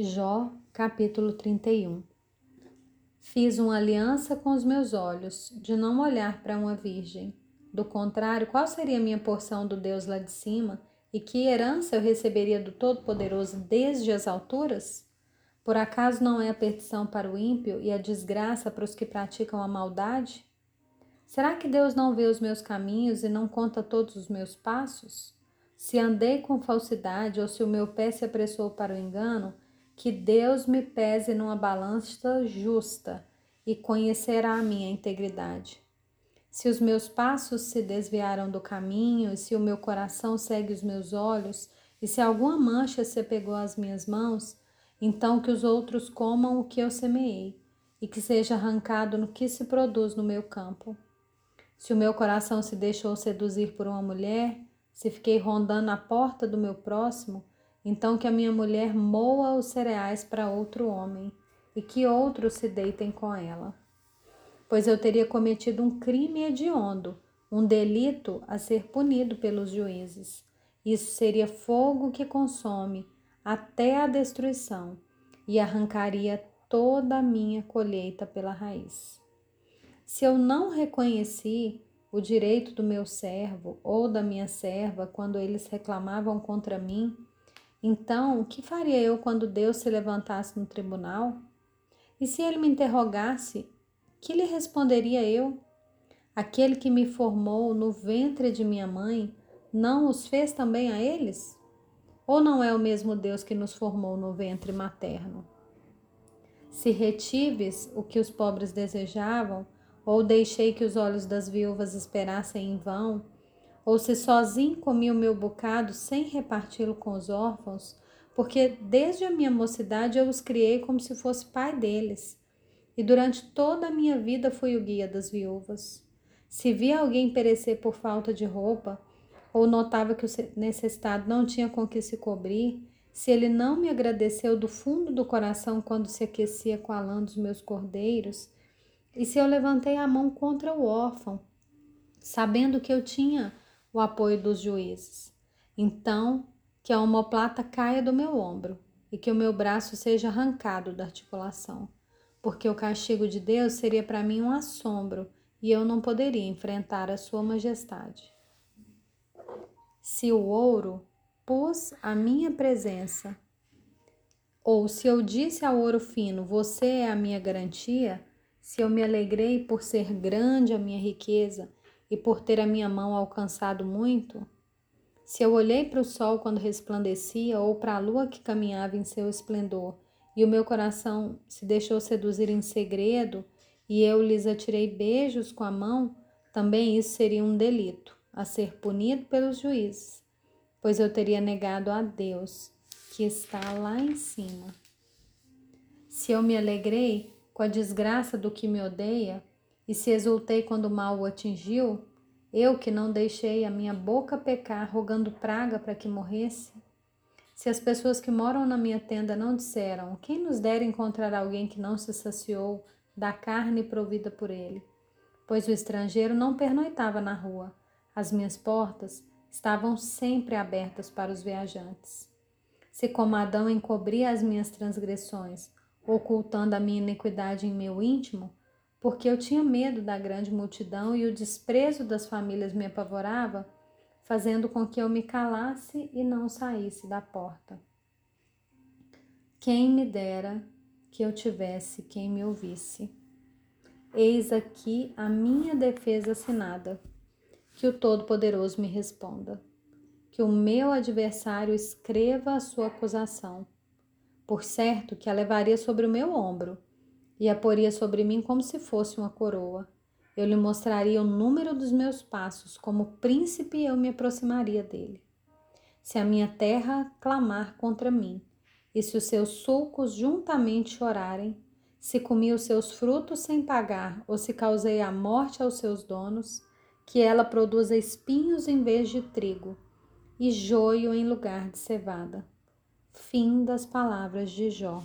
Jó, capítulo 31 Fiz uma aliança com os meus olhos, de não olhar para uma virgem. Do contrário, qual seria a minha porção do Deus lá de cima? E que herança eu receberia do Todo-Poderoso desde as alturas? Por acaso não é a perdição para o ímpio e a desgraça para os que praticam a maldade? Será que Deus não vê os meus caminhos e não conta todos os meus passos? Se andei com falsidade ou se o meu pé se apressou para o engano, que Deus me pese numa balança justa e conhecerá a minha integridade. Se os meus passos se desviaram do caminho, e se o meu coração segue os meus olhos, e se alguma mancha se pegou às minhas mãos, então que os outros comam o que eu semeei, e que seja arrancado no que se produz no meu campo. Se o meu coração se deixou seduzir por uma mulher, se fiquei rondando a porta do meu próximo, então que a minha mulher moa os cereais para outro homem e que outros se deitem com ela. Pois eu teria cometido um crime hediondo, um delito a ser punido pelos juízes. Isso seria fogo que consome até a destruição e arrancaria toda a minha colheita pela raiz. Se eu não reconheci o direito do meu servo ou da minha serva quando eles reclamavam contra mim, então, o que faria eu quando Deus se levantasse no tribunal? E se ele me interrogasse, que lhe responderia eu? Aquele que me formou no ventre de minha mãe, não os fez também a eles? Ou não é o mesmo Deus que nos formou no ventre materno? Se retives o que os pobres desejavam, ou deixei que os olhos das viúvas esperassem em vão, ou se sozinho comi o meu bocado sem reparti-lo com os órfãos, porque desde a minha mocidade eu os criei como se fosse pai deles, e durante toda a minha vida fui o guia das viúvas. Se via alguém perecer por falta de roupa, ou notava que o necessitado não tinha com que se cobrir, se ele não me agradeceu do fundo do coração quando se aquecia com a lã dos meus cordeiros, e se eu levantei a mão contra o órfão, sabendo que eu tinha o apoio dos juízes. Então, que a omoplata caia do meu ombro e que o meu braço seja arrancado da articulação, porque o castigo de Deus seria para mim um assombro e eu não poderia enfrentar a Sua Majestade. Se o ouro pôs a minha presença, ou se eu disse ao ouro fino, você é a minha garantia, se eu me alegrei por ser grande a minha riqueza e por ter a minha mão alcançado muito? Se eu olhei para o sol quando resplandecia ou para a lua que caminhava em seu esplendor, e o meu coração se deixou seduzir em segredo, e eu lhes atirei beijos com a mão, também isso seria um delito, a ser punido pelos juízes, pois eu teria negado a Deus, que está lá em cima. Se eu me alegrei com a desgraça do que me odeia, e se exultei quando o mal o atingiu, eu que não deixei a minha boca pecar, rogando praga para que morresse? Se as pessoas que moram na minha tenda não disseram, quem nos dera encontrar alguém que não se saciou da carne provida por ele? Pois o estrangeiro não pernoitava na rua, as minhas portas estavam sempre abertas para os viajantes. Se como Adão encobria as minhas transgressões, ocultando a minha iniquidade em meu íntimo, porque eu tinha medo da grande multidão e o desprezo das famílias me apavorava, fazendo com que eu me calasse e não saísse da porta. Quem me dera que eu tivesse quem me ouvisse. Eis aqui a minha defesa assinada. Que o Todo-Poderoso me responda. Que o meu adversário escreva a sua acusação. Por certo que a levaria sobre o meu ombro e a poria sobre mim como se fosse uma coroa. Eu lhe mostraria o número dos meus passos, como príncipe eu me aproximaria dele. Se a minha terra clamar contra mim, e se os seus sulcos juntamente chorarem, se comi os seus frutos sem pagar, ou se causei a morte aos seus donos, que ela produza espinhos em vez de trigo, e joio em lugar de cevada. Fim das palavras de Jó.